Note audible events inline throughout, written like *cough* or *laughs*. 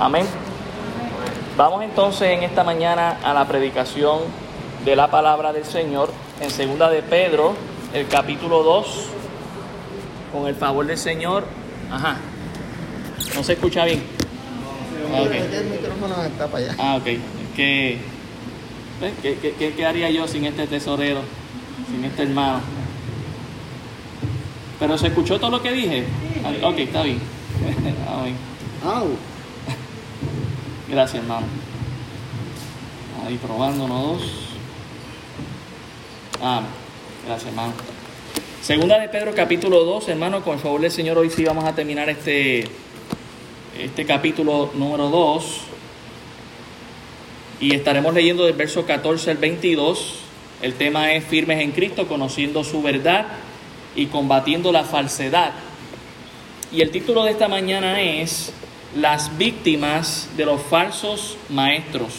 Amén. Vamos entonces en esta mañana a la predicación de la palabra del Señor en segunda de Pedro, el capítulo 2. Con el favor del Señor. Ajá. No se escucha bien. Ah, okay. El micrófono está para allá. Ah, ok. ¿Qué, qué, qué, qué haría yo sin este tesorero? Sin este hermano. Pero se escuchó todo lo que dije. Ok, está bien. *laughs* Amén. Gracias, hermano. Ahí probándonos dos. Ah, gracias, hermano. Segunda de Pedro, capítulo 2, hermano, con el favor del Señor, hoy sí vamos a terminar este, este capítulo número 2. Y estaremos leyendo del verso 14 al 22. El tema es firmes en Cristo, conociendo su verdad y combatiendo la falsedad. Y el título de esta mañana es Las víctimas de los falsos maestros.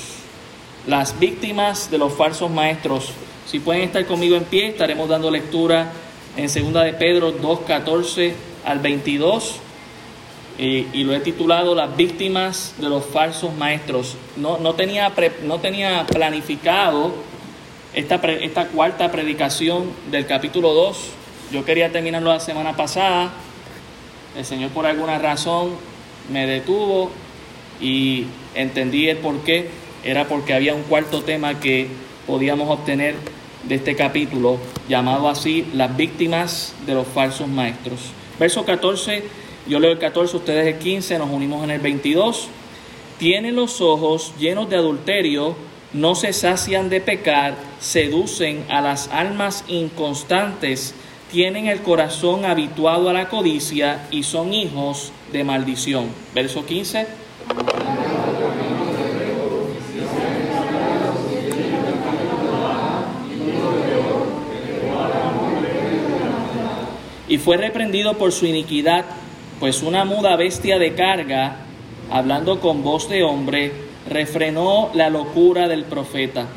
Las víctimas de los falsos maestros. Si pueden estar conmigo en pie, estaremos dando lectura en 2 de Pedro 2, 14 al 22. y lo he titulado Las víctimas de los falsos maestros. No, no, tenía, no tenía planificado esta, esta cuarta predicación del capítulo 2 yo quería terminarlo la semana pasada. El Señor por alguna razón me detuvo y entendí el por qué. Era porque había un cuarto tema que podíamos obtener de este capítulo, llamado así las víctimas de los falsos maestros. Verso 14, yo leo el 14, ustedes el 15, nos unimos en el 22. Tienen los ojos llenos de adulterio, no se sacian de pecar, seducen a las almas inconstantes tienen el corazón habituado a la codicia y son hijos de maldición. Verso 15. Y fue reprendido por su iniquidad, pues una muda bestia de carga, hablando con voz de hombre, refrenó la locura del profeta.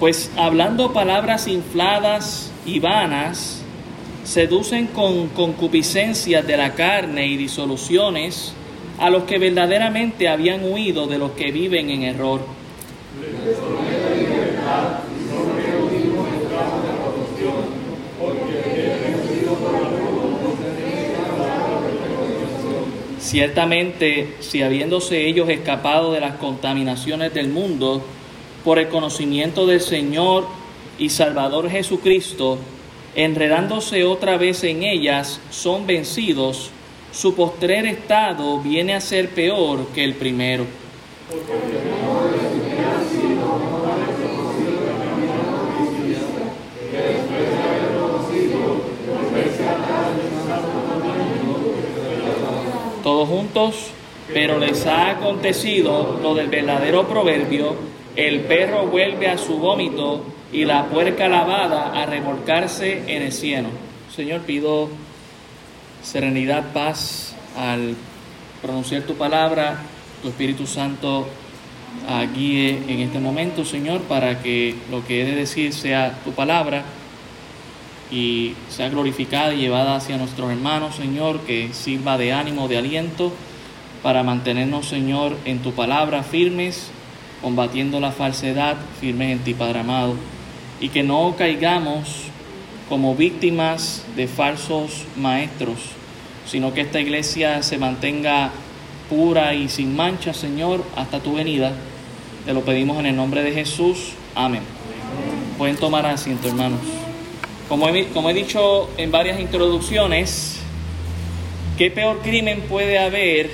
Pues hablando palabras infladas y vanas, seducen con concupiscencias de la carne y disoluciones a los que verdaderamente habían huido de los que viven en error. Ciertamente, si habiéndose ellos escapado de las contaminaciones del mundo, por el conocimiento del Señor y Salvador Jesucristo, enredándose otra vez en ellas, son vencidos, su postrer estado viene a ser peor que el primero. Todos juntos, pero les ha acontecido lo del verdadero proverbio, el perro vuelve a su vómito y la puerca lavada a remolcarse en el cielo. Señor, pido serenidad, paz al pronunciar tu palabra, tu Espíritu Santo guíe en este momento, Señor, para que lo que he de decir sea tu palabra y sea glorificada y llevada hacia nuestros hermanos, Señor, que sirva de ánimo, de aliento, para mantenernos, Señor, en tu palabra firmes combatiendo la falsedad, firmes en ti, Padre amado, y que no caigamos como víctimas de falsos maestros, sino que esta iglesia se mantenga pura y sin mancha, Señor, hasta tu venida. Te lo pedimos en el nombre de Jesús. Amén. Pueden tomar asiento, hermanos. Como he, como he dicho en varias introducciones, ¿qué peor crimen puede haber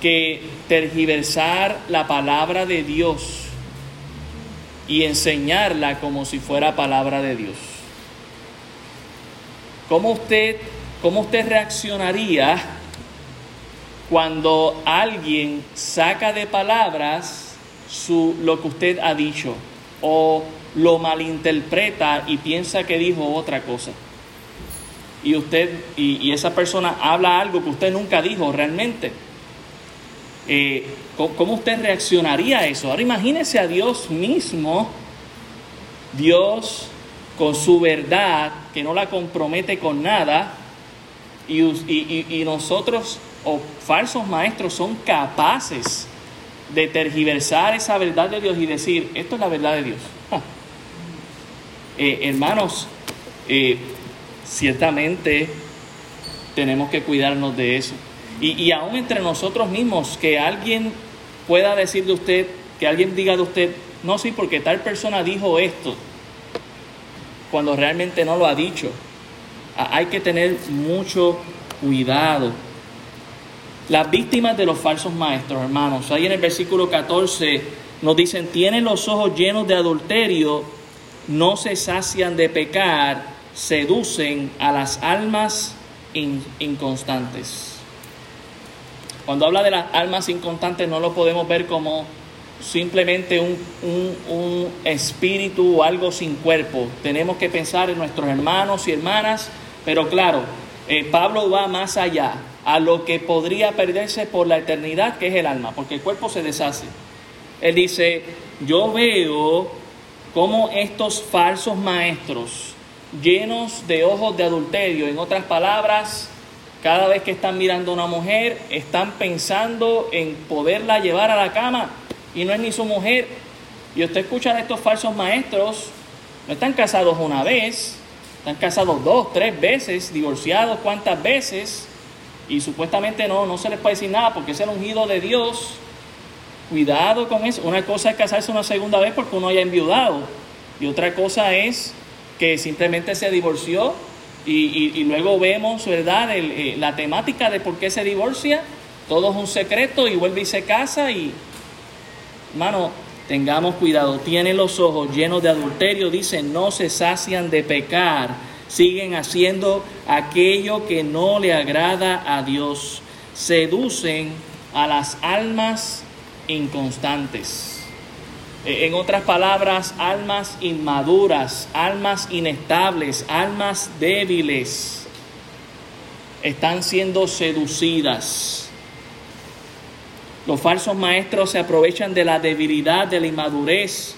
que tergiversar la palabra de Dios y enseñarla como si fuera palabra de Dios. ¿Cómo usted, cómo usted reaccionaría cuando alguien saca de palabras su, lo que usted ha dicho o lo malinterpreta y piensa que dijo otra cosa? Y usted y esa persona habla algo que usted nunca dijo realmente Eh, ¿Cómo usted reaccionaría a eso? Ahora imagínese a Dios mismo, Dios con su verdad, que no la compromete con nada, y, nosotros, o falsos maestros, son capaces de tergiversar esa verdad de Dios y decir, esto es la verdad de Dios. *laughs* Eh, hermanos, eh, ciertamente tenemos que cuidarnos de eso. Y, y aún entre nosotros mismos, que alguien pueda decir de usted, que alguien diga de usted, no, sí, porque tal persona dijo esto, cuando realmente no lo ha dicho. Hay que tener mucho cuidado. Las víctimas de los falsos maestros, hermanos, ahí en el versículo 14 nos dicen, tienen los ojos llenos de adulterio no se sacian de pecar, seducen a las almas inconstantes. Cuando habla de las almas inconstantes no lo podemos ver como simplemente un, un, espíritu o algo sin cuerpo. Tenemos que pensar en nuestros hermanos y hermanas, pero claro, eh, Pablo va más allá, a lo que podría perderse por la eternidad, que es el alma, porque el cuerpo se deshace. Él dice, yo veo cómo estos falsos maestros, llenos de ojos de adulterio, en otras palabras, cada vez que están mirando a una mujer, están pensando en poderla llevar a la cama y no es ni su mujer. Y usted escucha de estos falsos maestros, no están casados una vez, están casados dos, tres veces, divorciados cuántas veces, y supuestamente no, no se les puede decir nada porque es el ungido de Dios Cuidado con eso. Una cosa es casarse una segunda vez porque uno haya enviudado. Y otra cosa es que simplemente se divorció y, luego vemos, ¿verdad?, eh, la temática de por qué se divorcia. Todo es un secreto y vuelve y se casa y, hermano, tengamos cuidado. Tienen los ojos llenos de adulterio, dicen, no se sacian de pecar. Siguen haciendo aquello que no le agrada a Dios. Seducen a las almas inconstantes. Eh, en otras palabras, almas inmaduras, almas inestables, almas débiles, están siendo seducidas. Los falsos maestros se aprovechan de la debilidad, de la inmadurez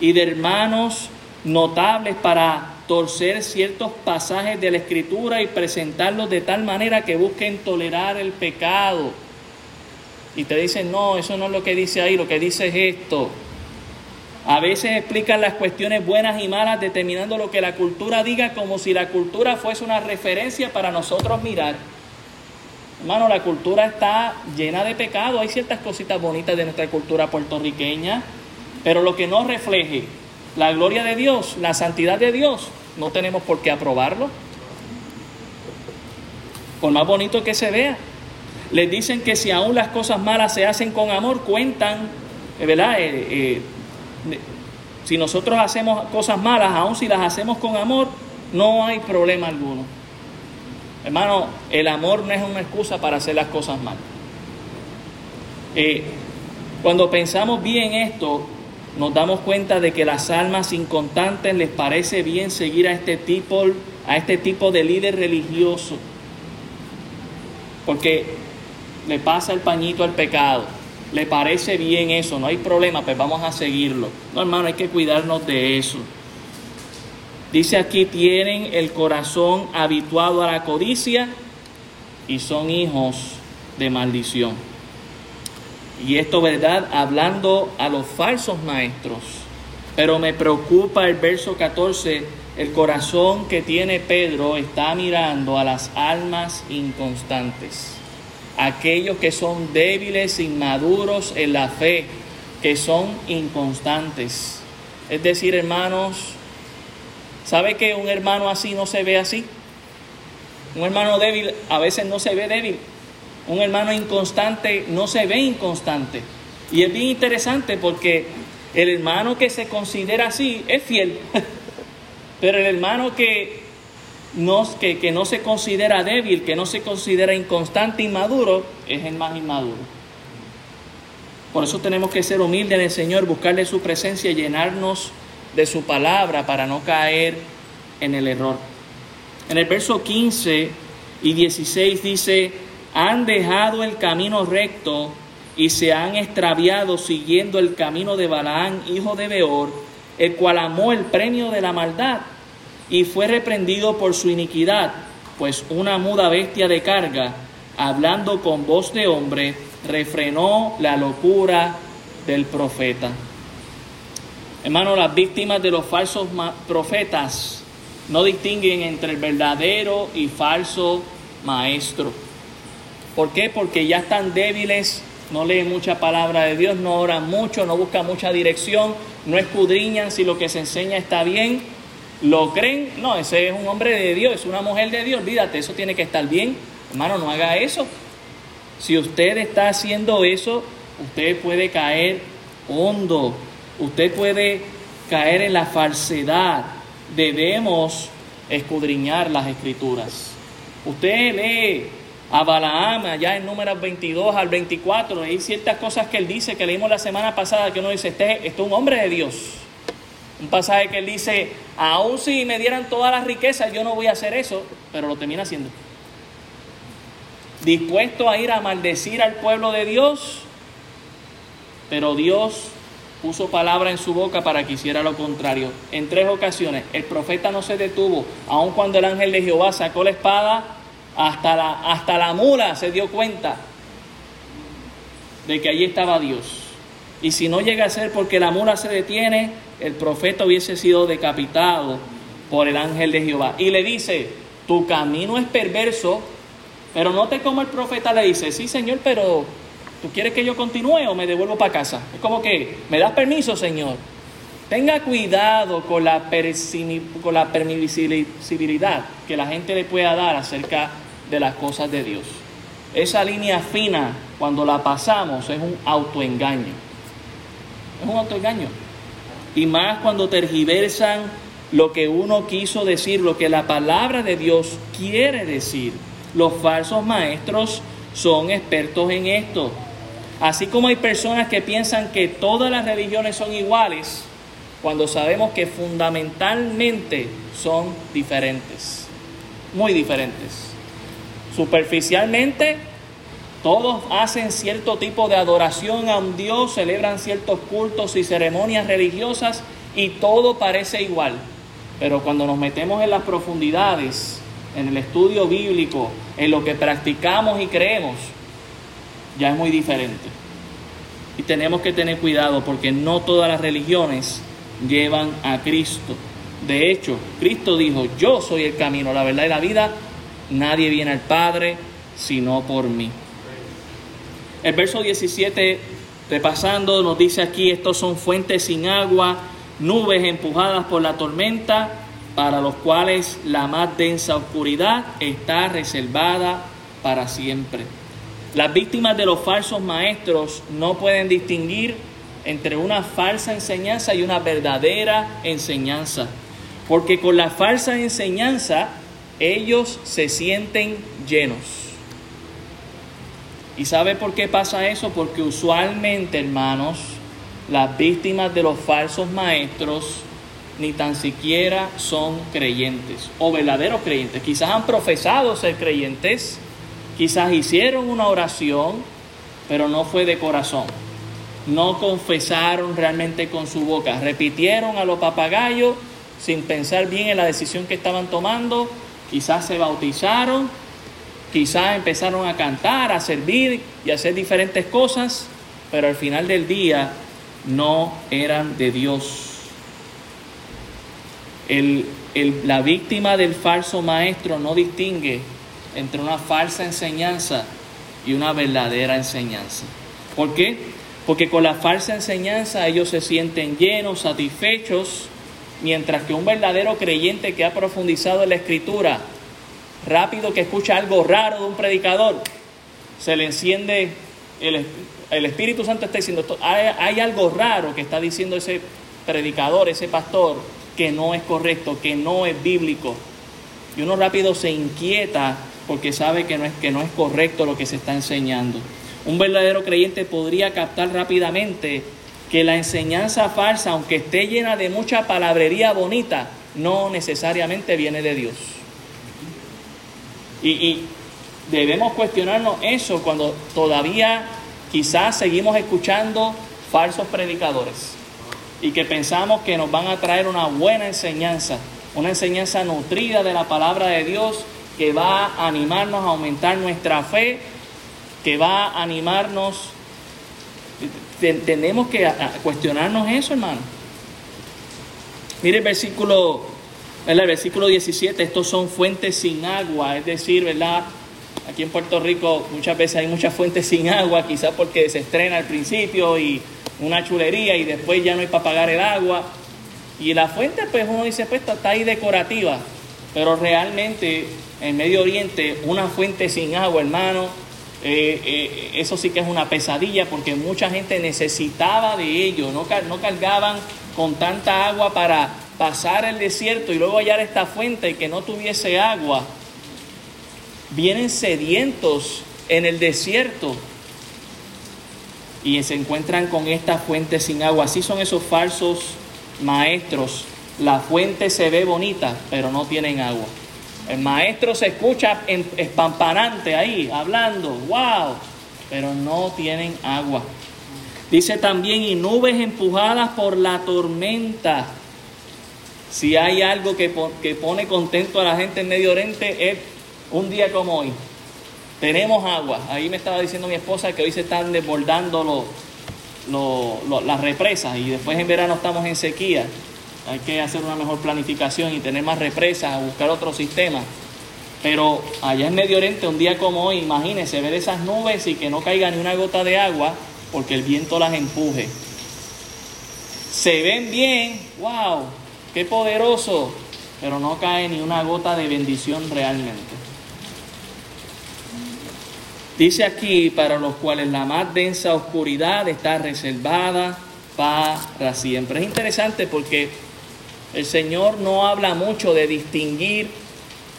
y de hermanos notables para torcer ciertos pasajes de la escritura y presentarlos de tal manera que busquen tolerar el pecado y te dicen, no, eso no es lo que dice ahí, lo que dice es esto. A veces explican las cuestiones buenas y malas determinando lo que la cultura diga como si la cultura fuese una referencia para nosotros mirar. Hermano, la cultura está llena de pecado. Hay ciertas cositas bonitas de nuestra cultura puertorriqueña, pero lo que no refleje la gloria de Dios, la santidad de Dios, no tenemos por qué aprobarlo. Por más bonito que se vea les dicen que si aún las cosas malas se hacen con amor, cuentan, ¿verdad? Eh, eh, si nosotros hacemos cosas malas, aún si las hacemos con amor, no hay problema alguno. Hermano, el amor no es una excusa para hacer las cosas mal. cuando pensamos bien esto, nos damos cuenta de que las almas inconstantes les parece bien seguir a este tipo, a este tipo de líder religioso. Porque le pasa el pañito al pecado, le parece bien eso, no hay problema, pues vamos a seguirlo. No, hermano, hay que cuidarnos de eso. Dice aquí, tienen el corazón habituado a la codicia y son hijos de maldición. Y esto, ¿verdad? Hablando a los falsos maestros. Pero me preocupa el verso 14, el corazón que tiene Pedro está mirando a las almas inconstantes aquellos que son débiles, inmaduros en la fe, que son inconstantes. Es decir, hermanos, ¿sabe que un hermano así no se ve así? Un hermano débil a veces no se ve débil. Un hermano inconstante no se ve inconstante. Y es bien interesante porque el hermano que se considera así es fiel. *laughs* Pero el hermano que que, que no se considera débil, que no se considera inconstante, inmaduro, es el más inmaduro. Por eso tenemos que ser humildes en el Señor, buscarle su presencia llenarnos de su palabra para no caer en el error. En el verso 15 y 16 dice, han dejado el camino recto y se han extraviado siguiendo el camino de Balaán, hijo de Beor, el cual amó el premio de la maldad y fue reprendido por su iniquidad, pues una muda bestia de carga, hablando con voz de hombre, refrenó la locura del profeta. Hermano, las víctimas de los falsos profetas no distinguen entre el verdadero y falso maestro. ¿Por qué? Porque ya están débiles, no leen mucha palabra de Dios, no oran mucho, no buscan mucha dirección, no escudriñan si lo que se enseña está bien, lo creen, no, ese es un hombre de Dios, es una mujer de Dios, olvídate, eso tiene que estar bien. Hermano, no haga eso. Si usted está haciendo eso, usted puede caer hondo, usted puede caer en la falsedad. Debemos escudriñar las escrituras. Usted lee a Balaam allá en números 22 al 24, hay ciertas cosas que él dice que leímos la semana pasada que uno dice, este, este es un hombre de Dios. Un pasaje que él dice, aun si me dieran todas las riquezas, yo no voy a hacer eso, pero lo termina haciendo. Dispuesto a ir a maldecir al pueblo de Dios, pero Dios puso palabra en su boca para que hiciera lo contrario. En tres ocasiones el profeta no se detuvo, aun cuando el ángel de Jehová sacó la espada, hasta la, hasta la mula se dio cuenta de que allí estaba Dios. Y si no llega a ser porque la mula se detiene, el profeta hubiese sido decapitado por el ángel de Jehová. Y le dice, tu camino es perverso, pero note cómo el profeta le dice, sí Señor, pero ¿tú quieres que yo continúe o me devuelvo para casa? Es como que, ¿me das permiso, Señor? Tenga cuidado con la, con la permisibilidad que la gente le pueda dar acerca de las cosas de Dios. Esa línea fina, cuando la pasamos, es un autoengaño. Es un autoengaño. Y más cuando tergiversan lo que uno quiso decir, lo que la palabra de Dios quiere decir. Los falsos maestros son expertos en esto. Así como hay personas que piensan que todas las religiones son iguales, cuando sabemos que fundamentalmente son diferentes, muy diferentes. Superficialmente, todos hacen cierto tipo de adoración a un Dios, celebran ciertos cultos y ceremonias religiosas y todo parece igual. Pero cuando nos metemos en las profundidades, en el estudio bíblico, en lo que practicamos y creemos, ya es muy diferente. Y tenemos que tener cuidado porque no todas las religiones llevan a Cristo. De hecho, Cristo dijo, yo soy el camino, la verdad y la vida. Nadie viene al Padre sino por mí. El verso 17, repasando, nos dice aquí, estos son fuentes sin agua, nubes empujadas por la tormenta, para los cuales la más densa oscuridad está reservada para siempre. Las víctimas de los falsos maestros no pueden distinguir entre una falsa enseñanza y una verdadera enseñanza. Porque con la falsa enseñanza ellos se sienten llenos. ¿Y sabe por qué pasa eso? Porque usualmente, hermanos, las víctimas de los falsos maestros ni tan siquiera son creyentes o verdaderos creyentes. Quizás han profesado ser creyentes, Quizás hicieron una oración, pero no fue de corazón. No confesaron realmente con su boca. Repitieron a los papagayos sin pensar bien en la decisión que estaban tomando. Quizás se bautizaron, quizás empezaron a cantar, a servir y a hacer diferentes cosas, pero al final del día no eran de Dios. la víctima del falso maestro no distingue entre una falsa enseñanza y una verdadera enseñanza. ¿Por qué? Porque con la falsa enseñanza ellos se sienten llenos, satisfechos, mientras que un verdadero creyente que ha profundizado en la escritura, rápido que escucha algo raro de un predicador, se le enciende, el, Espíritu Santo está diciendo, hay, hay algo raro que está diciendo ese predicador, ese pastor, que no es correcto, que no es bíblico. Y uno rápido se inquieta porque sabe que no, es, que no es correcto lo que se está enseñando. Un verdadero creyente podría captar rápidamente que la enseñanza falsa, aunque esté llena de mucha palabrería bonita, no necesariamente viene de Dios. Y, debemos cuestionarnos eso cuando todavía quizás seguimos escuchando falsos predicadores y que pensamos que nos van a traer una buena enseñanza, una enseñanza nutrida de la palabra de Dios que va a animarnos a aumentar nuestra fe, que va a animarnos. Tenemos que cuestionarnos eso, hermano. Mire el versículo, el versículo 17, estos son fuentes sin agua, es decir, ¿verdad? Aquí en Puerto Rico muchas veces hay muchas fuentes sin agua, quizás porque se estrena al principio y una chulería y después ya no hay para pagar el agua. Y la fuente, pues uno dice, pues está ahí decorativa, pero realmente en Medio Oriente una fuente sin agua, hermano, eh, eh, eso sí que es una pesadilla porque mucha gente necesitaba de ello, no, no cargaban con tanta agua para pasar el desierto y luego hallar esta fuente que no tuviese agua. Vienen sedientos en el desierto y se encuentran con esta fuente sin agua. Así son esos falsos maestros. La fuente se ve bonita, pero no tienen agua. El maestro se escucha espampanante ahí, hablando, wow, pero no tienen agua. Dice también, y nubes empujadas por la tormenta. Si hay algo que, que pone contento a la gente en Medio Oriente es un día como hoy. Tenemos agua. Ahí me estaba diciendo mi esposa que hoy se están desbordando las represas y después en verano estamos en sequía. Hay que hacer una mejor planificación y tener más represas, buscar otro sistema. Pero allá en Medio Oriente, un día como hoy, imagínense ver esas nubes y que no caiga ni una gota de agua porque el viento las empuje. Se ven bien, wow, qué poderoso, pero no cae ni una gota de bendición realmente. Dice aquí, para los cuales la más densa oscuridad está reservada para siempre. Es interesante porque el Señor no habla mucho de distinguir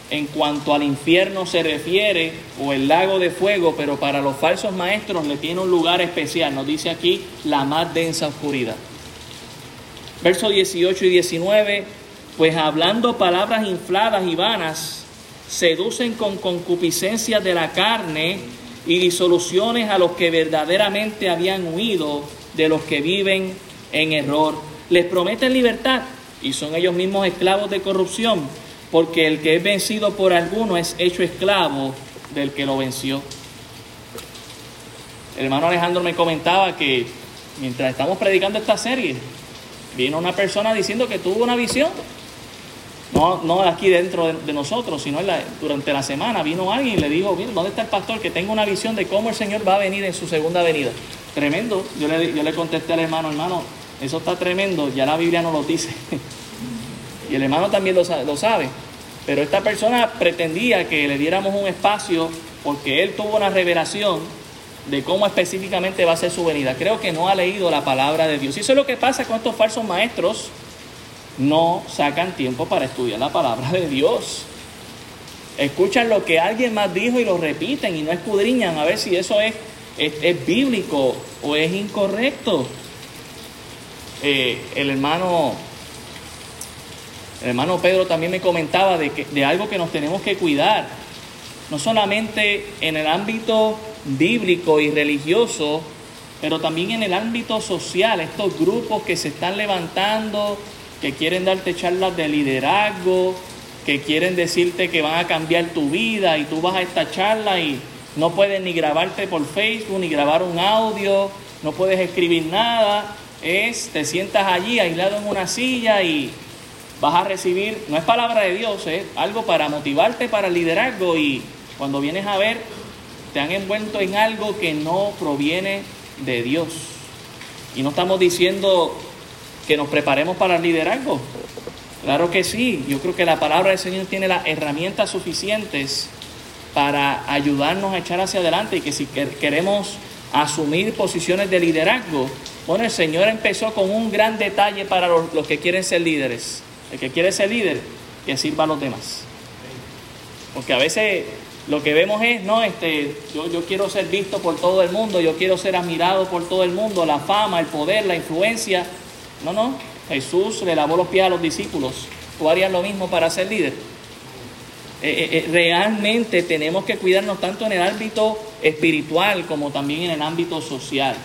en cuanto al infierno se refiere o el lago de fuego, pero para los falsos maestros le tiene un lugar especial. Nos dice aquí la más densa oscuridad. Versos 18 y 19, pues hablando palabras infladas y vanas, seducen con concupiscencia de la carne y disoluciones a los que verdaderamente habían huido de los que viven en error. Les prometen libertad y son ellos mismos esclavos de corrupción, porque el que es vencido por alguno es hecho esclavo del que lo venció. El hermano Alejandro me comentaba que mientras estamos predicando esta serie, vino una persona diciendo que tuvo una visión no, no aquí dentro de, nosotros, sino durante la semana vino alguien y le dijo, mira, ¿dónde está el pastor? Que tengo una visión de cómo el Señor va a venir en su segunda venida. Tremendo. Yo le, yo le contesté al hermano, hermano, eso está tremendo, ya la Biblia no lo dice. *laughs* y el hermano también lo, lo sabe. Pero esta persona pretendía que le diéramos un espacio porque él tuvo una revelación de cómo específicamente va a ser su venida. Creo que no ha leído la palabra de Dios. Y eso es lo que pasa con estos falsos maestros no sacan tiempo para estudiar la palabra de Dios. Escuchan lo que alguien más dijo y lo repiten y no escudriñan a ver si eso es, es, bíblico o es incorrecto. Eh, el hermano el hermano Pedro también me comentaba de, que, de algo que nos tenemos que cuidar, no solamente en el ámbito bíblico y religioso, pero también en el ámbito social, estos grupos que se están levantando que quieren darte charlas de liderazgo, que quieren decirte que van a cambiar tu vida y tú vas a esta charla y no puedes ni grabarte por Facebook, ni grabar un audio, no puedes escribir nada, es te sientas allí aislado en una silla y vas a recibir, no es palabra de Dios, es algo para motivarte para el liderazgo y cuando vienes a ver, te han envuelto en algo que no proviene de Dios. Y no estamos diciendo que nos preparemos para el liderazgo. Claro que sí, yo creo que la palabra del Señor tiene las herramientas suficientes para ayudarnos a echar hacia adelante y que si queremos asumir posiciones de liderazgo, bueno, el Señor empezó con un gran detalle para los, que quieren ser líderes. El que quiere ser líder, que sirva a los demás. Porque a veces lo que vemos es, no, este, yo, yo quiero ser visto por todo el mundo, yo quiero ser admirado por todo el mundo, la fama, el poder, la influencia, no, no. Jesús le lavó los pies a los discípulos. ¿Tú harías lo mismo para ser líder? Eh, eh, eh, realmente tenemos que cuidarnos tanto en el ámbito espiritual como también en el ámbito social.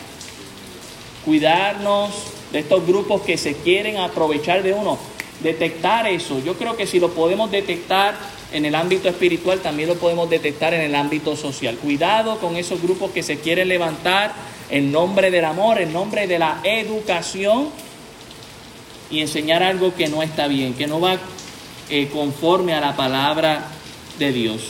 Cuidarnos de estos grupos que se quieren aprovechar de uno, detectar eso. Yo creo que si lo podemos detectar en el ámbito espiritual, también lo podemos detectar en el ámbito social. Cuidado con esos grupos que se quieren levantar en nombre del amor, en nombre de la educación y enseñar algo que no está bien, que no va eh, conforme a la palabra de Dios.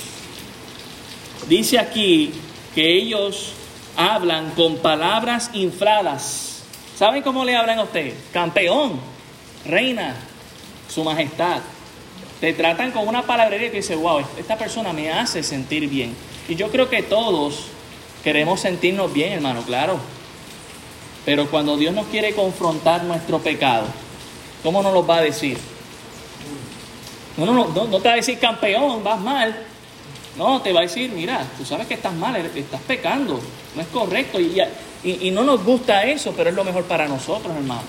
Dice aquí que ellos hablan con palabras infladas. ¿Saben cómo le hablan a usted? Campeón, reina, su majestad. Te tratan con una palabrería que dice, wow, esta persona me hace sentir bien. Y yo creo que todos queremos sentirnos bien, hermano, claro. Pero cuando Dios nos quiere confrontar nuestro pecado, ¿cómo nos lo va a decir? No, no, no, no te va a decir campeón, vas mal. No, te va a decir, mira, tú sabes que estás mal, estás pecando, no es correcto. Y, y, y no nos gusta eso, pero es lo mejor para nosotros, hermano.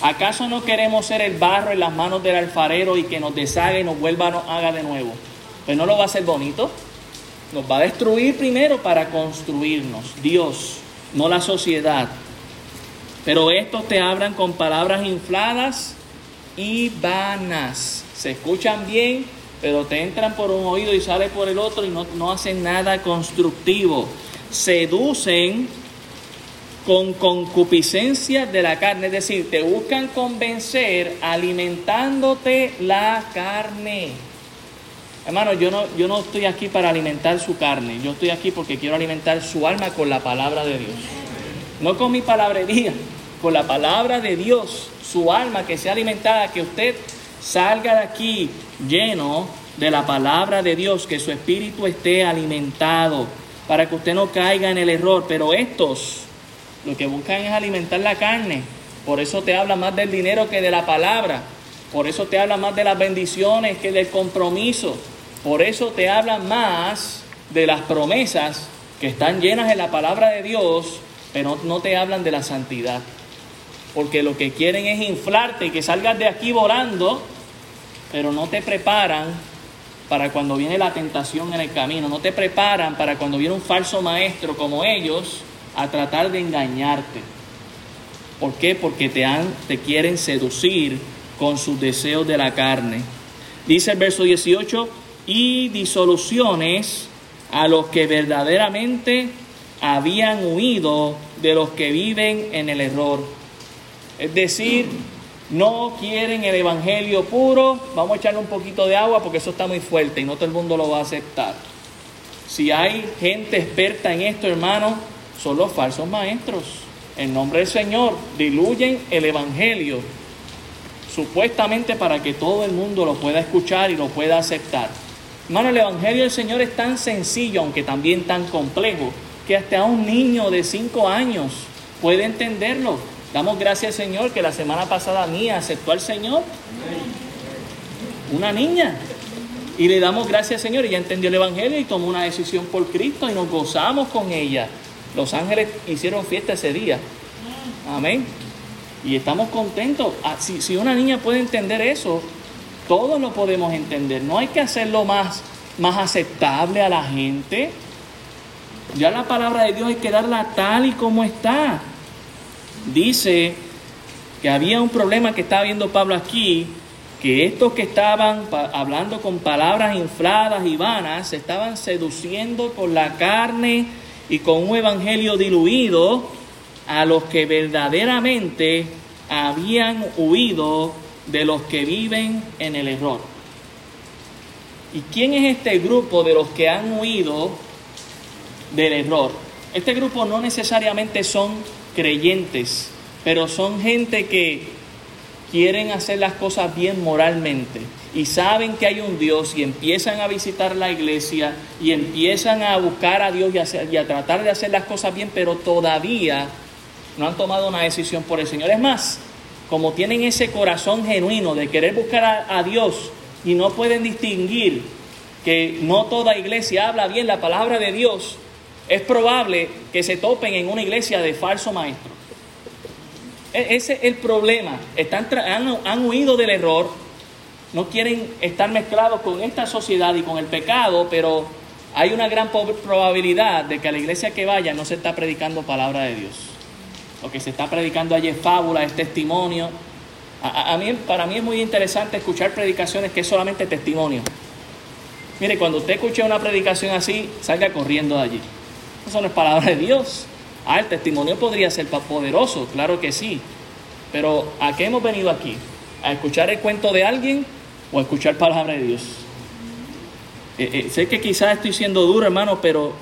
¿Acaso no queremos ser el barro en las manos del alfarero y que nos deshaga y nos vuelva, nos haga de nuevo? Pues no lo va a hacer bonito. Nos va a destruir primero para construirnos. Dios, no la sociedad. Pero estos te hablan con palabras infladas y vanas. Se escuchan bien, pero te entran por un oído y sale por el otro y no, no hacen nada constructivo. Seducen con concupiscencia de la carne, es decir, te buscan convencer alimentándote la carne. Hermano, yo no, yo no estoy aquí para alimentar su carne, yo estoy aquí porque quiero alimentar su alma con la palabra de Dios. No con mi palabrería, con la palabra de Dios, su alma que sea alimentada, que usted salga de aquí lleno de la palabra de Dios, que su espíritu esté alimentado, para que usted no caiga en el error. Pero estos, lo que buscan es alimentar la carne. Por eso te habla más del dinero que de la palabra. Por eso te habla más de las bendiciones que del compromiso. Por eso te habla más de las promesas que están llenas en la palabra de Dios, pero no te hablan de la santidad. Porque lo que quieren es inflarte y que salgas de aquí volando, pero no te preparan para cuando viene la tentación en el camino. No te preparan para cuando viene un falso maestro como ellos a tratar de engañarte. ¿Por qué? Porque te, han, te quieren seducir con sus deseos de la carne. Dice el verso 18, y disoluciones a los que verdaderamente habían huido de los que viven en el error. Es decir, no quieren el evangelio puro, vamos a echarle un poquito de agua porque eso está muy fuerte y no todo el mundo lo va a aceptar. Si hay gente experta en esto, hermano, son los falsos maestros. En nombre del Señor, diluyen el Evangelio, supuestamente para que todo el mundo lo pueda escuchar y lo pueda aceptar. Hermano, el Evangelio del Señor es tan sencillo, aunque también tan complejo, que hasta un niño de cinco años puede entenderlo. Damos gracias al Señor que la semana pasada mía aceptó al Señor. Una niña. Y le damos gracias al Señor, ella entendió el Evangelio y tomó una decisión por Cristo y nos gozamos con ella. Los ángeles hicieron fiesta ese día. Amén. Y estamos contentos. Ah, si, si una niña puede entender eso, todos lo podemos entender. No hay que hacerlo más, más aceptable a la gente. Ya la palabra de Dios hay que darla tal y como está. Dice que había un problema que estaba viendo Pablo aquí, que estos que estaban hablando con palabras infladas y vanas, se estaban seduciendo con la carne y con un evangelio diluido a los que verdaderamente habían huido de los que viven en el error. ¿Y quién es este grupo de los que han huido del error? Este grupo no necesariamente son creyentes, pero son gente que quieren hacer las cosas bien moralmente y saben que hay un Dios y empiezan a visitar la iglesia y empiezan a buscar a Dios y a, tratar de hacer las cosas bien, pero todavía no han tomado una decisión por el Señor. Es más, como tienen ese corazón genuino de querer buscar a, Dios y no pueden distinguir que no toda iglesia habla bien la palabra de Dios, es probable que se topen en una iglesia de falso maestro. E, ese es el problema. Están han huido del error, no quieren estar mezclados con esta sociedad y con el pecado, pero hay una gran probabilidad de que a la iglesia que vaya no se está predicando palabra de Dios. Lo que se está predicando allí es fábula, es testimonio. A, mí, para mí es muy interesante escuchar predicaciones que es solamente testimonio. Mire, cuando usted escuche una predicación así, salga corriendo de allí. Eso no es palabra de Dios. Ah, el testimonio podría ser poderoso, claro que sí. Pero ¿a qué hemos venido aquí? ¿A escuchar el cuento de alguien o escuchar palabra de Dios? Eh, eh, sé que quizás estoy siendo duro, hermano, pero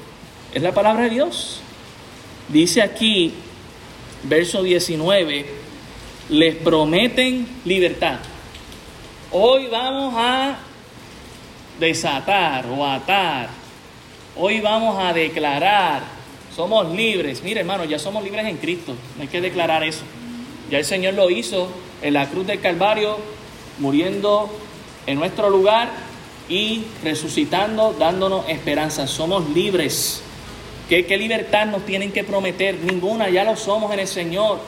es la palabra de Dios. Dice aquí, verso 19, les prometen libertad. Hoy vamos a desatar o atar. Hoy vamos a declarar. Somos libres. Mire, hermano, ya somos libres en Cristo. No hay que declarar eso. Ya el Señor lo hizo en la cruz del Calvario, muriendo en nuestro lugar y resucitando, dándonos esperanza. Somos libres. ¿Qué, ¿Qué, libertad nos tienen que prometer? Ninguna, ya lo somos en el Señor.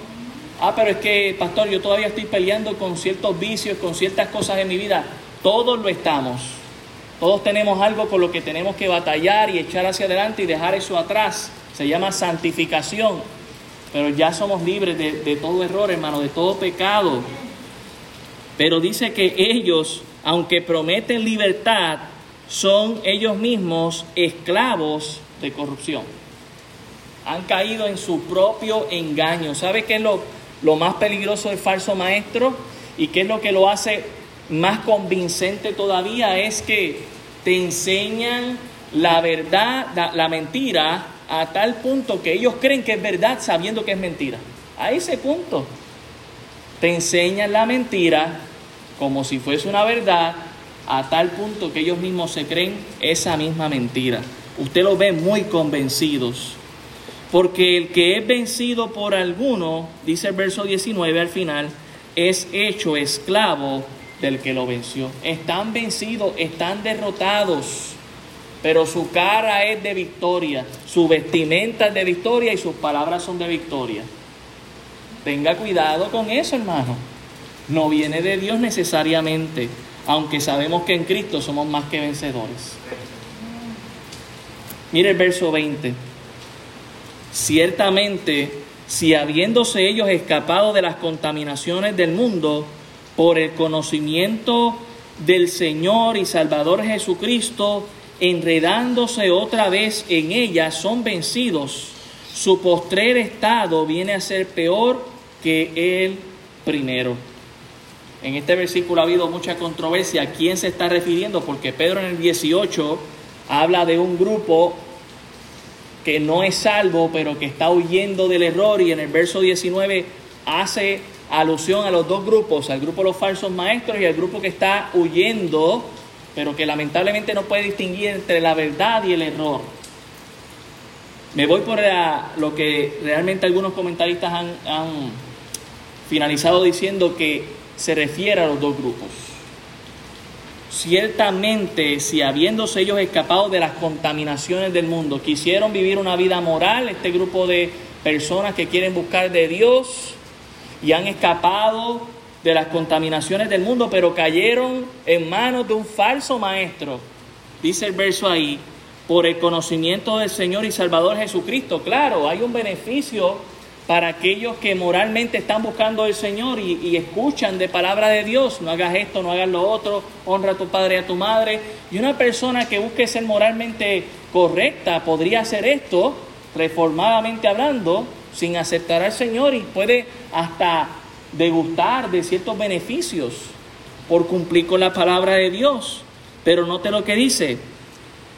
Ah, pero es que, pastor, yo todavía estoy peleando con ciertos vicios, con ciertas cosas en mi vida. Todos lo estamos. Todos tenemos algo con lo que tenemos que batallar y echar hacia adelante y dejar eso atrás. Se llama santificación. Pero ya somos libres de, de todo error, hermano, de todo pecado. Pero dice que ellos aunque prometen libertad, son ellos mismos esclavos de corrupción. Han caído en su propio engaño. ¿Sabe qué es lo, lo más peligroso del falso maestro? ¿Y qué es lo que lo hace más convincente todavía? Es que te enseñan la verdad, la, la mentira, a tal punto que ellos creen que es verdad sabiendo que es mentira. A ese punto. Te enseñan la mentira como si fuese una verdad, a tal punto que ellos mismos se creen esa misma mentira. Usted lo ve muy convencidos. Porque el que es vencido por alguno, dice el verso 19 al final, es hecho esclavo del que lo venció. Están vencidos, están derrotados, pero su cara es de victoria, su vestimenta es de victoria y sus palabras son de victoria. Tenga cuidado con eso, hermano no viene de Dios necesariamente, aunque sabemos que en Cristo somos más que vencedores. Mire el verso 20. Ciertamente, si habiéndose ellos escapado de las contaminaciones del mundo por el conocimiento del Señor y Salvador Jesucristo, enredándose otra vez en ellas, son vencidos, su postrer estado viene a ser peor que el primero. En este versículo ha habido mucha controversia. ¿A quién se está refiriendo? Porque Pedro en el 18 habla de un grupo que no es salvo, pero que está huyendo del error. Y en el verso 19 hace alusión a los dos grupos, al grupo de los falsos maestros y al grupo que está huyendo, pero que lamentablemente no puede distinguir entre la verdad y el error. Me voy por lo que realmente algunos comentaristas han, han finalizado diciendo que se refiere a los dos grupos. Ciertamente, si habiéndose ellos escapado de las contaminaciones del mundo, quisieron vivir una vida moral, este grupo de personas que quieren buscar de Dios y han escapado de las contaminaciones del mundo, pero cayeron en manos de un falso maestro, dice el verso ahí, por el conocimiento del Señor y Salvador Jesucristo. Claro, hay un beneficio para aquellos que moralmente están buscando al Señor y, escuchan de palabra de Dios, no hagas esto, no hagas lo otro, honra a tu padre y a tu madre. Y una persona que busque ser moralmente correcta podría hacer esto, reformadamente hablando, sin aceptar al Señor y puede hasta degustar de ciertos beneficios por cumplir con la palabra de Dios. Pero note lo que dice,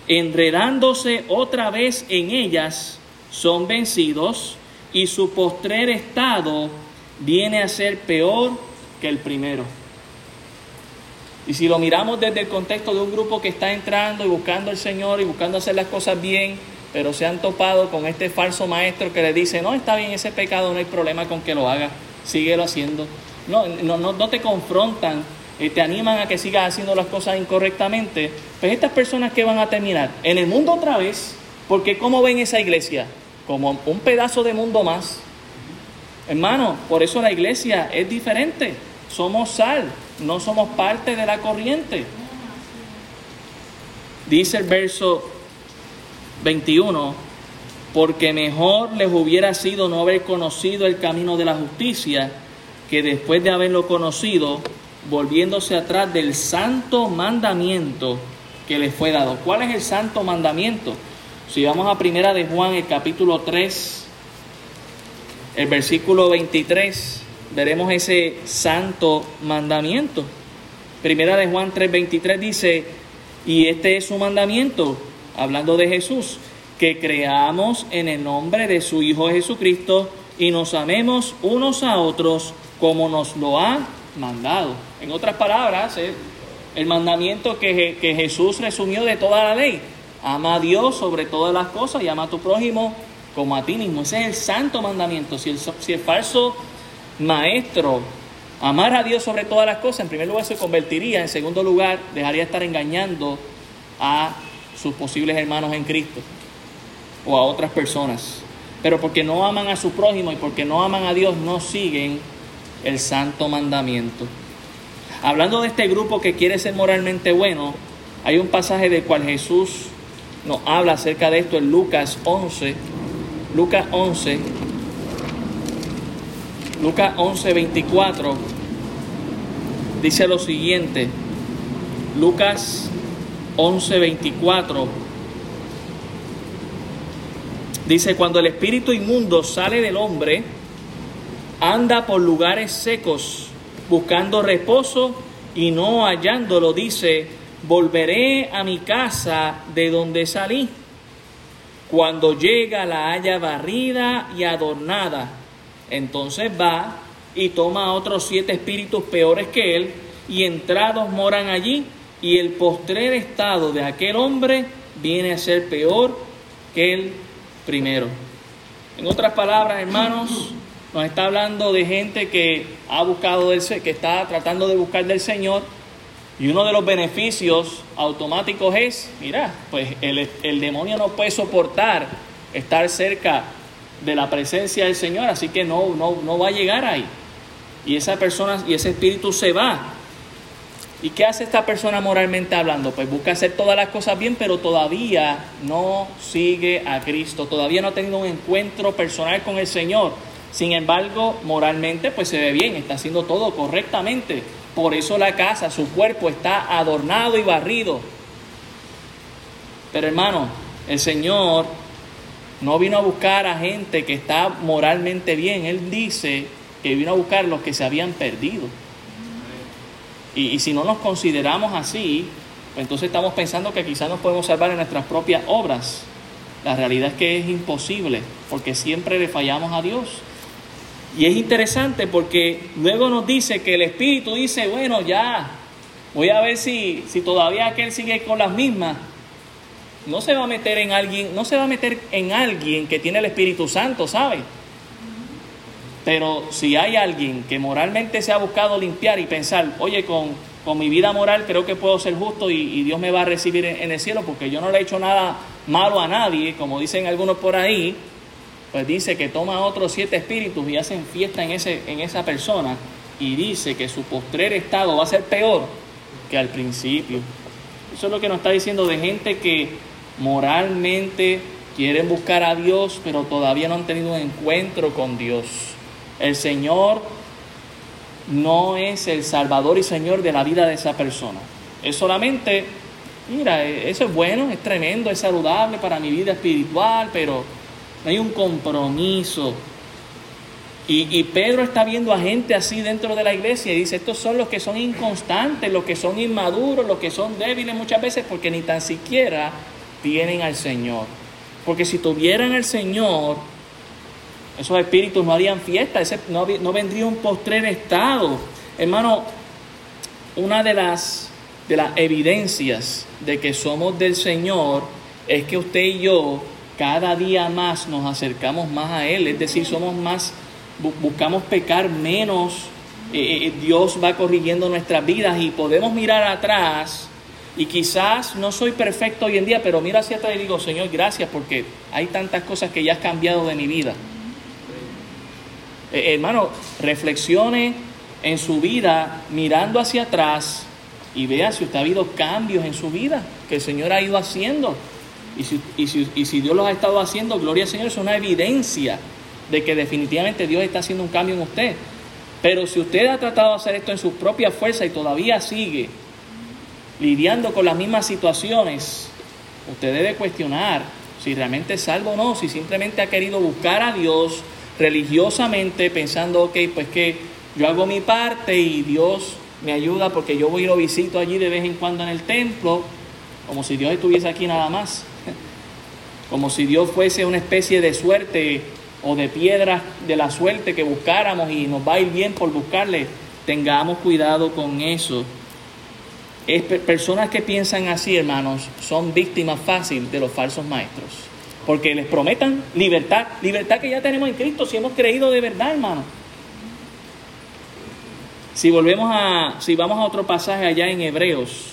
enredándose otra vez en ellas, son vencidos y su postrer estado viene a ser peor que el primero. Y si lo miramos desde el contexto de un grupo que está entrando y buscando al Señor y buscando hacer las cosas bien, pero se han topado con este falso maestro que le dice, no, está bien ese pecado, no hay problema con que lo haga, síguelo haciendo. No, no, no, te confrontan, eh, te animan a que sigas haciendo las cosas incorrectamente. Pues estas personas que van a terminar en el mundo otra vez, porque ¿cómo ven esa iglesia? Como un pedazo de mundo más. Hermano, por eso la iglesia es diferente. Somos sal, no somos parte de la corriente. Dice el verso 21, porque mejor les hubiera sido no haber conocido el camino de la justicia que después de haberlo conocido, volviéndose atrás del santo mandamiento que les fue dado. ¿Cuál es el santo mandamiento? Si vamos a primera de Juan, el capítulo 3, el versículo 23, veremos ese santo mandamiento. Primera de Juan 3:23 dice, y este es su mandamiento, hablando de Jesús, que creamos en el nombre de su Hijo Jesucristo y nos amemos unos a otros como nos lo ha mandado. En otras palabras, el mandamiento que, que Jesús resumió de toda la ley. Ama a Dios sobre todas las cosas y ama a tu prójimo como a ti mismo. Ese es el santo mandamiento. Si el, si el falso maestro amar a Dios sobre todas las cosas, en primer lugar se convertiría, en segundo lugar dejaría de estar engañando a sus posibles hermanos en Cristo o a otras personas. Pero porque no aman a su prójimo y porque no aman a Dios, no siguen el santo mandamiento. Hablando de este grupo que quiere ser moralmente bueno, hay un pasaje del cual Jesús nos habla acerca de esto en Lucas 11. Lucas 11. Lucas 11, 24. Dice lo siguiente. Lucas 11, 24. Dice, cuando el espíritu inmundo sale del hombre, anda por lugares secos buscando reposo y no hallándolo, dice, volveré a mi casa de donde salí. Cuando llega la haya barrida y adornada, entonces va y toma a otros siete espíritus peores que él y entrados moran allí y el postrer estado de aquel hombre viene a ser peor que el primero. En otras palabras, hermanos, nos está hablando de gente que ha buscado del, que está tratando de buscar del Señor. Y uno de los beneficios automáticos es, mira, pues el, el demonio no puede soportar estar cerca de la presencia del Señor, así que no, no, no va a llegar ahí. Y esa persona y ese espíritu se va. ¿Y qué hace esta persona moralmente hablando? Pues busca hacer todas las cosas bien, pero todavía no sigue a Cristo, todavía no ha tenido un encuentro personal con el Señor. Sin embargo, moralmente pues se ve bien, está haciendo todo correctamente. Por eso la casa, su cuerpo está adornado y barrido. Pero hermano, el Señor no vino a buscar a gente que está moralmente bien. Él dice que vino a buscar a los que se habían perdido. Y, y si no nos consideramos así, pues entonces estamos pensando que quizás nos podemos salvar en nuestras propias obras. La realidad es que es imposible, porque siempre le fallamos a Dios. Y es interesante porque luego nos dice que el Espíritu dice, bueno, ya, voy a ver si, si todavía aquel sigue con las mismas. No se va a meter en alguien, no se va a meter en alguien que tiene el Espíritu Santo, ¿sabe? Pero si hay alguien que moralmente se ha buscado limpiar y pensar, oye, con, con mi vida moral creo que puedo ser justo y, Dios me va a recibir en, el cielo porque yo no le he hecho nada malo a nadie, como dicen algunos por ahí, pues dice que toma otros siete espíritus y hacen fiesta en, ese, en esa persona y dice que su postrer estado va a ser peor que al principio. Eso es lo que nos está diciendo de gente que moralmente quieren buscar a Dios, pero todavía no han tenido un encuentro con Dios. El Señor no es el Salvador y Señor de la vida de esa persona. Es solamente, mira, eso es bueno, es tremendo, es saludable para mi vida espiritual, pero hay un compromiso. Y, Pedro está viendo a gente así dentro de la iglesia y dice, estos son los que son inconstantes, los que son inmaduros, los que son débiles muchas veces porque ni tan siquiera tienen al Señor. Porque si tuvieran al Señor, esos espíritus no harían fiesta, ese, no, no vendría un postrer estado. Hermano, una de las, de las evidencias de que somos del Señor es que usted y yo cada día más nos acercamos más a Él, es decir, somos más, buscamos pecar menos, eh, eh, eh, Dios va corrigiendo nuestras vidas y podemos mirar atrás y quizás no soy perfecto hoy en día, pero miro hacia atrás y digo, Señor, gracias porque hay tantas cosas que ya has cambiado de mi vida. hermano, reflexione en su vida mirando hacia atrás y vea si usted ha habido cambios en su vida que el Señor ha ido haciendo. Y si, y, si, y si, Dios los ha estado haciendo, gloria al Señor, es una evidencia de que definitivamente Dios está haciendo un cambio en usted. Pero si usted ha tratado de hacer esto en su propia fuerza y todavía sigue lidiando con las mismas situaciones, usted debe cuestionar si realmente es salvo o no, si simplemente ha querido buscar a Dios religiosamente pensando, ok, pues que yo hago mi parte y Dios me ayuda porque yo voy y lo visito allí de vez en cuando en el templo, como si Dios estuviese aquí nada más, como si Dios fuese una especie de suerte o de piedra de la suerte que buscáramos y nos va a ir bien por buscarle, tengamos cuidado con eso. Es, personas que piensan así, hermanos, son víctimas fáciles de los falsos maestros. Porque les prometan libertad, libertad que ya tenemos en Cristo si hemos creído de verdad, hermano. Si volvemos a, si vamos a otro pasaje allá en Hebreos,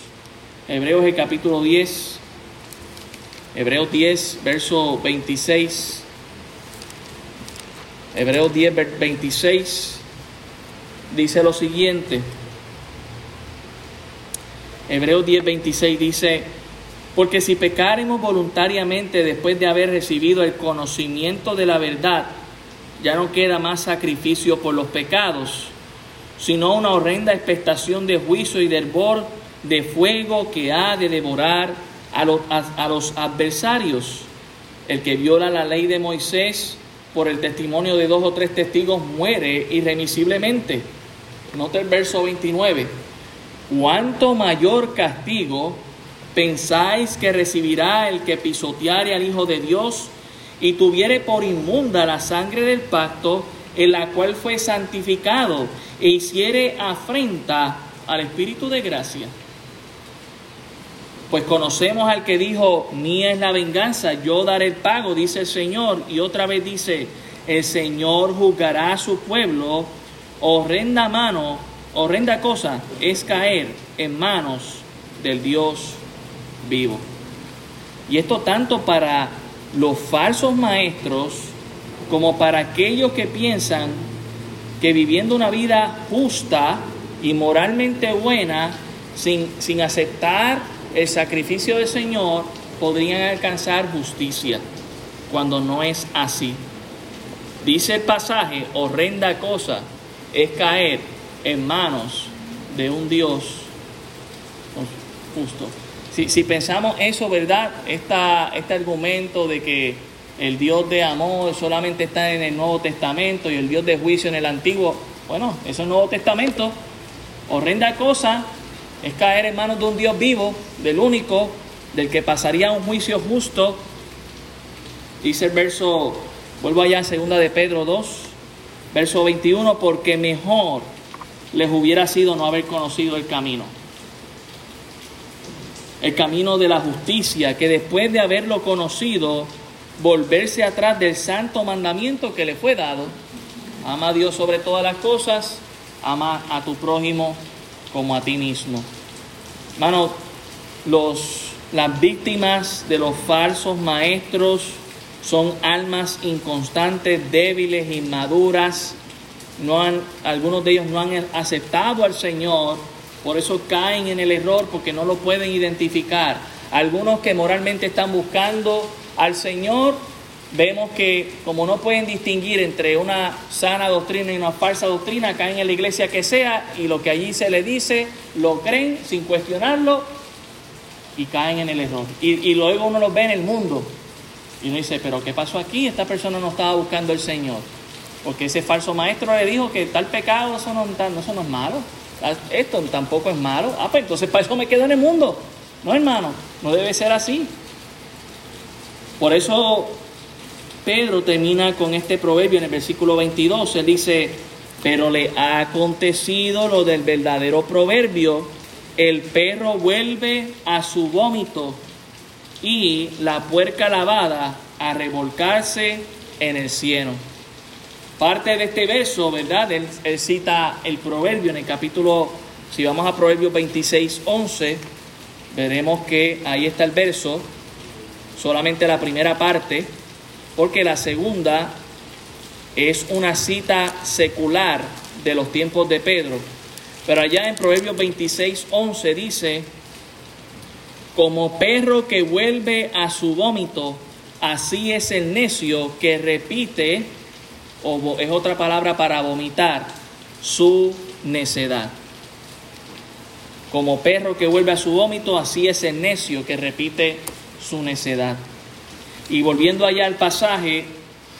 Hebreos el capítulo 10, Hebreos 10, verso 26. Hebreos 10, 26 dice lo siguiente. Hebreos 10, 26 dice, porque si pecaremos voluntariamente después de haber recibido el conocimiento de la verdad, ya no queda más sacrificio por los pecados, sino una horrenda expectación de juicio y de hervor de fuego que ha de devorar a los, a, los adversarios. El que viola la ley de Moisés por el testimonio de dos o tres testigos muere irremisiblemente. Nota el verso 29. ¿Cuánto mayor castigo ¿Pensáis que recibirá el que pisoteare al Hijo de Dios y tuviere por inmunda la sangre del pacto en la cual fue santificado e hiciere afrenta al Espíritu de gracia? Pues conocemos al que dijo, mía es la venganza, yo daré el pago, dice el Señor. Y otra vez dice, el Señor juzgará a su pueblo. Horrenda mano, horrenda cosa es caer en manos del Dios vivo. Y esto tanto para los falsos maestros como para aquellos que piensan que viviendo una vida justa y moralmente buena, sin, sin aceptar el sacrificio del Señor, podrían alcanzar justicia, cuando no es así. Dice el pasaje, horrenda cosa es caer en manos de un Dios justo. Si, pensamos eso, ¿verdad? Esta, este argumento de que el Dios de amor solamente está en el Nuevo Testamento y el Dios de juicio en el Antiguo, bueno, eso es el Nuevo Testamento. Horrenda cosa es caer en manos de un Dios vivo, del único, del que pasaría un juicio justo. Dice el verso, vuelvo allá, segunda de Pedro 2, verso 21, porque mejor les hubiera sido no haber conocido el camino el camino de la justicia, que después de haberlo conocido, volverse atrás del santo mandamiento que le fue dado. Ama a Dios sobre todas las cosas, ama a tu prójimo como a ti mismo. Hermano, los, las víctimas de los falsos maestros son almas inconstantes, débiles, inmaduras. No han, algunos de ellos no han aceptado al Señor por eso caen en el error porque no lo pueden identificar. Algunos que moralmente están buscando al Señor, vemos que como no pueden distinguir entre una sana doctrina y una falsa doctrina, caen en la iglesia que sea y lo que allí se le dice, lo creen sin cuestionarlo y caen en el error. Y, luego uno los ve en el mundo y uno dice, pero ¿qué pasó aquí? Esta persona no estaba buscando al Señor. Porque ese falso maestro le dijo que tal pecado, eso no, eso no es malo. Ah, esto tampoco es malo. Ah, pues entonces para eso me quedo en el mundo. No, hermano, no debe ser así. Por eso Pedro termina con este proverbio en el versículo 22. Él dice, pero le ha acontecido lo del verdadero proverbio. El perro vuelve a su vómito y la puerca lavada a revolcarse en el cielo. Parte de este verso, ¿verdad? Él, cita el proverbio en el capítulo, si vamos a Proverbios 26, 11, veremos que ahí está el verso, solamente la primera parte, porque la segunda es una cita secular de los tiempos de Pedro. Pero allá en Proverbios 26, 11 dice, como perro que vuelve a su vómito, así es el necio que repite, o es otra palabra para vomitar, su necedad. Como perro que vuelve a su vómito, así es el necio que repite su necedad. Y volviendo allá al pasaje,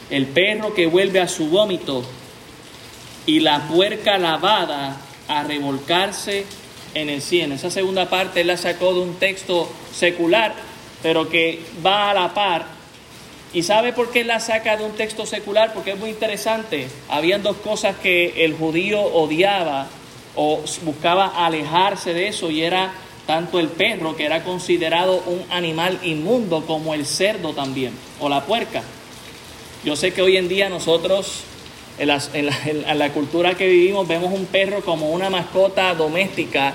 el perro que vuelve a su vómito y la puerca lavada a revolcarse en el cielo. Esa segunda parte la sacó de un texto secular, pero que va a la par. ¿Y sabe por qué la saca de un texto secular? Porque es muy interesante. Habían dos cosas que el judío odiaba o buscaba alejarse de eso y era tanto el perro, que era considerado un animal inmundo, como el cerdo también, o la puerca. Yo sé que hoy en día nosotros, en la, cultura que vivimos, vemos un perro como una mascota doméstica,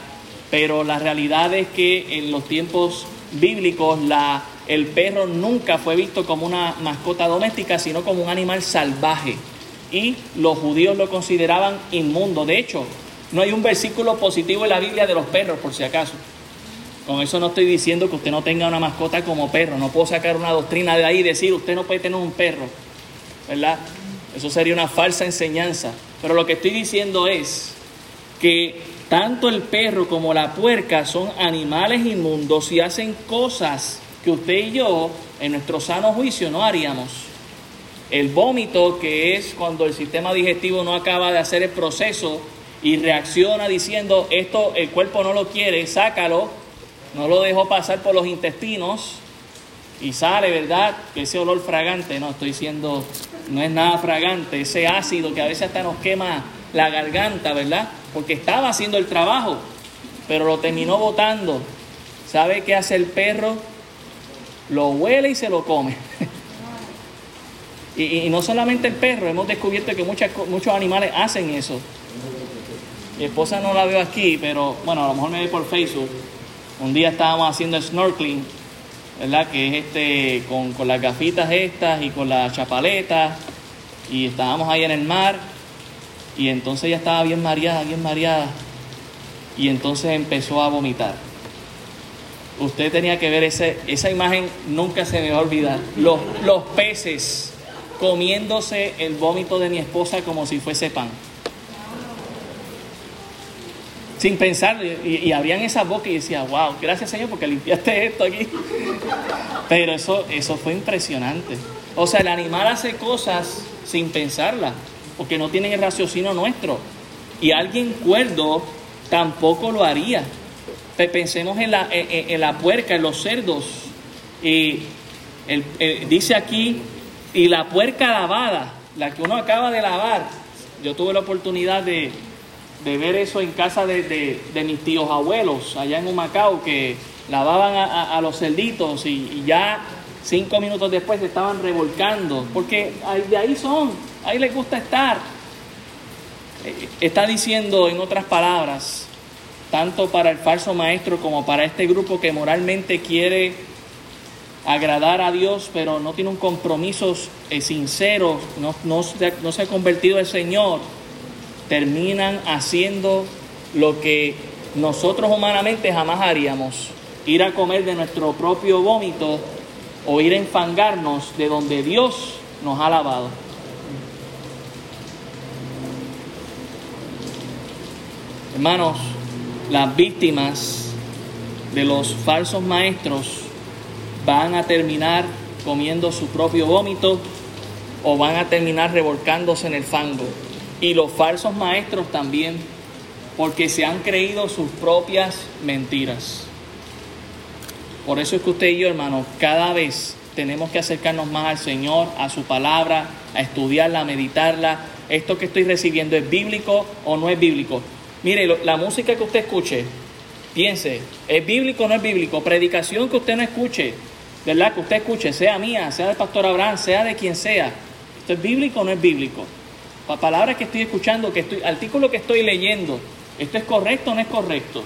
pero la realidad es que en los tiempos bíblicos el perro nunca fue visto como una mascota doméstica, sino como un animal salvaje. Y los judíos lo consideraban inmundo. De hecho, no hay un versículo positivo en la Biblia de los perros, por si acaso. Con eso no estoy diciendo que usted no tenga una mascota como perro. No puedo sacar una doctrina de ahí y decir usted no puede tener un perro. ¿Verdad? Eso sería una falsa enseñanza. Pero lo que estoy diciendo es que tanto el perro como la puerca son animales inmundos y hacen cosas que usted y yo en nuestro sano juicio no haríamos. El vómito, que es cuando el sistema digestivo no acaba de hacer el proceso y reacciona diciendo esto el cuerpo no lo quiere, sácalo, no lo dejó pasar por los intestinos y sale, ¿verdad? Ese olor fragante, no estoy diciendo, no es nada fragante, ese ácido que a veces hasta nos quema la garganta, ¿verdad? Porque estaba haciendo el trabajo, pero lo terminó botando. ¿Sabe qué hace el perro? Lo huele y se lo come. *laughs* y, no solamente el perro, hemos descubierto que muchos animales hacen eso. Mi esposa no la veo aquí, pero bueno, a lo mejor me ve por Facebook. Un día estábamos haciendo snorkeling, ¿verdad? Que es este, con, con las gafitas estas y con las chapaletas. Y estábamos ahí en el mar. Y entonces ella estaba bien mareada, bien mareada. Y entonces empezó a vomitar. Usted tenía que ver ese, esa imagen, nunca se me va a olvidar. Los, los peces comiéndose el vómito de mi esposa como si fuese pan sin pensar, y, abrían esa boca y decía, wow, gracias Señor porque limpiaste esto aquí. *laughs* Pero eso, eso fue impresionante. O sea, el animal hace cosas sin pensarlas, porque no tienen el raciocinio nuestro. Y alguien cuerdo tampoco lo haría. Pensemos en la, en, la puerca, en los cerdos. Y dice aquí, y la puerca lavada, la que uno acaba de lavar. Yo tuve la oportunidad de, de ver eso en casa de, mis tíos abuelos allá en Humacao que lavaban a, los cerditos y, ya cinco minutos después se estaban revolcando porque de ahí son, ahí les gusta estar. Eh, está diciendo en otras palabras, tanto para el falso maestro como para este grupo que moralmente quiere agradar a Dios, pero no tiene un compromiso eh, sincero, no, no, no se ha convertido el Señor terminan haciendo lo que nosotros humanamente jamás haríamos, ir a comer de nuestro propio vómito o ir a enfangarnos de donde Dios nos ha lavado. Hermanos, las víctimas de los falsos maestros van a terminar comiendo su propio vómito o van a terminar revolcándose en el fango y los falsos maestros también, porque se han creído sus propias mentiras. Por eso es que usted y yo, hermanos, cada vez tenemos que acercarnos más al Señor, a su palabra, a estudiarla, a meditarla. ¿Esto que estoy recibiendo es bíblico o no es bíblico? Mire, la música que usted escuche, piense, ¿es bíblico o no es bíblico? Predicación que usted no escuche, ¿verdad? Que usted escuche, sea mía, sea del pastor Abraham, sea de quien sea. ¿Esto es bíblico o no es bíblico? Palabras que estoy escuchando, que estoy, artículo que estoy leyendo, ¿esto es correcto o no es correcto?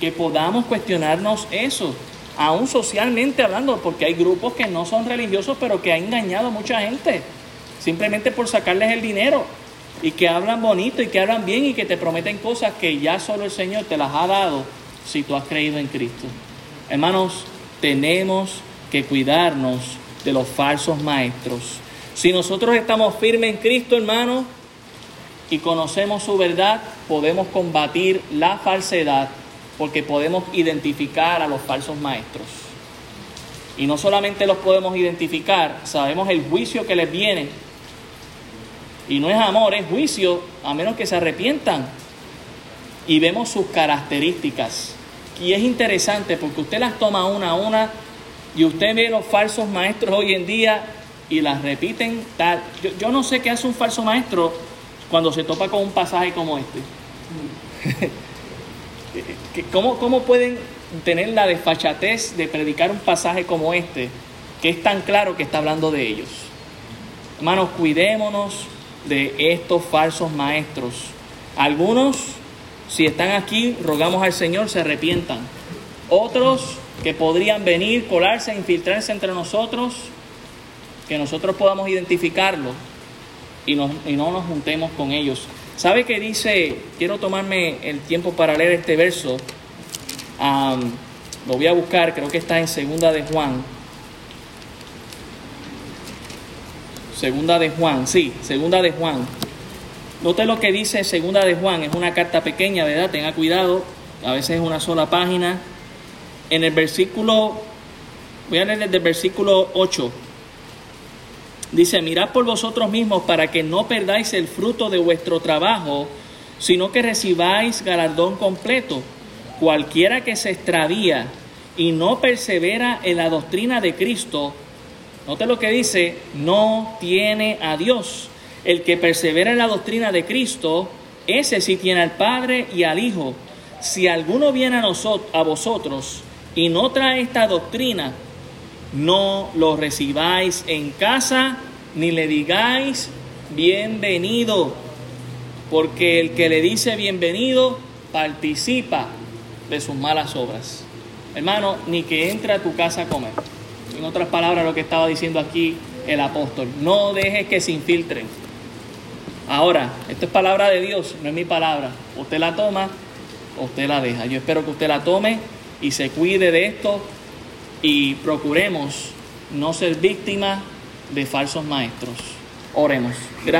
Que podamos cuestionarnos eso, aún socialmente hablando, porque hay grupos que no son religiosos, pero que han engañado a mucha gente, simplemente por sacarles el dinero, y que hablan bonito y que hablan bien y que te prometen cosas que ya solo el Señor te las ha dado si tú has creído en Cristo. Hermanos, tenemos que cuidarnos de los falsos maestros. Si nosotros estamos firmes en Cristo, hermanos, y conocemos su verdad, podemos combatir la falsedad porque podemos identificar a los falsos maestros. Y no solamente los podemos identificar, sabemos el juicio que les viene. Y no es amor, es juicio, a menos que se arrepientan. Y vemos sus características. Y es interesante porque usted las toma una a una y usted ve los falsos maestros hoy en día y las repiten tal. Yo, no sé qué hace un falso maestro cuando se topa con un pasaje como este. *laughs* ¿Cómo, ¿Cómo pueden tener la desfachatez de predicar un pasaje como este, que es tan claro que está hablando de ellos? Hermanos, cuidémonos de estos falsos maestros. Algunos, si están aquí, rogamos al Señor, se arrepientan. Otros que podrían venir, colarse, infiltrarse entre nosotros, que nosotros podamos identificarlo y, y no nos juntemos con ellos. ¿Sabe qué dice? Quiero tomarme el tiempo para leer este verso. lo voy a buscar, creo que está en Segunda de Juan. Segunda de Juan, sí, Segunda de Juan. Note lo que dice Segunda de Juan, es una carta pequeña, ¿verdad? Tenga cuidado, a veces es una sola página. En el versículo, voy a leer desde el versículo 8. Dice, mirad por vosotros mismos para que no perdáis el fruto de vuestro trabajo, sino que recibáis galardón completo. Cualquiera que se extravía y no persevera en la doctrina de Cristo, note lo que dice, no tiene a Dios. El que persevera en la doctrina de Cristo, ese sí tiene al Padre y al Hijo. Si alguno viene a, a vosotros y no trae esta doctrina, no lo recibáis en casa ni le digáis bienvenido, porque el que le dice bienvenido participa de sus malas obras. Hermano, ni que entre a tu casa a comer. En otras palabras, lo que estaba diciendo aquí el apóstol, no dejes que se infiltren. Ahora, esto es palabra de Dios, no es mi palabra. Usted la toma, usted la deja. Yo espero que usted la tome y se cuide de esto y procuremos no ser víctimas de falsos maestros. Oremos. Gracias.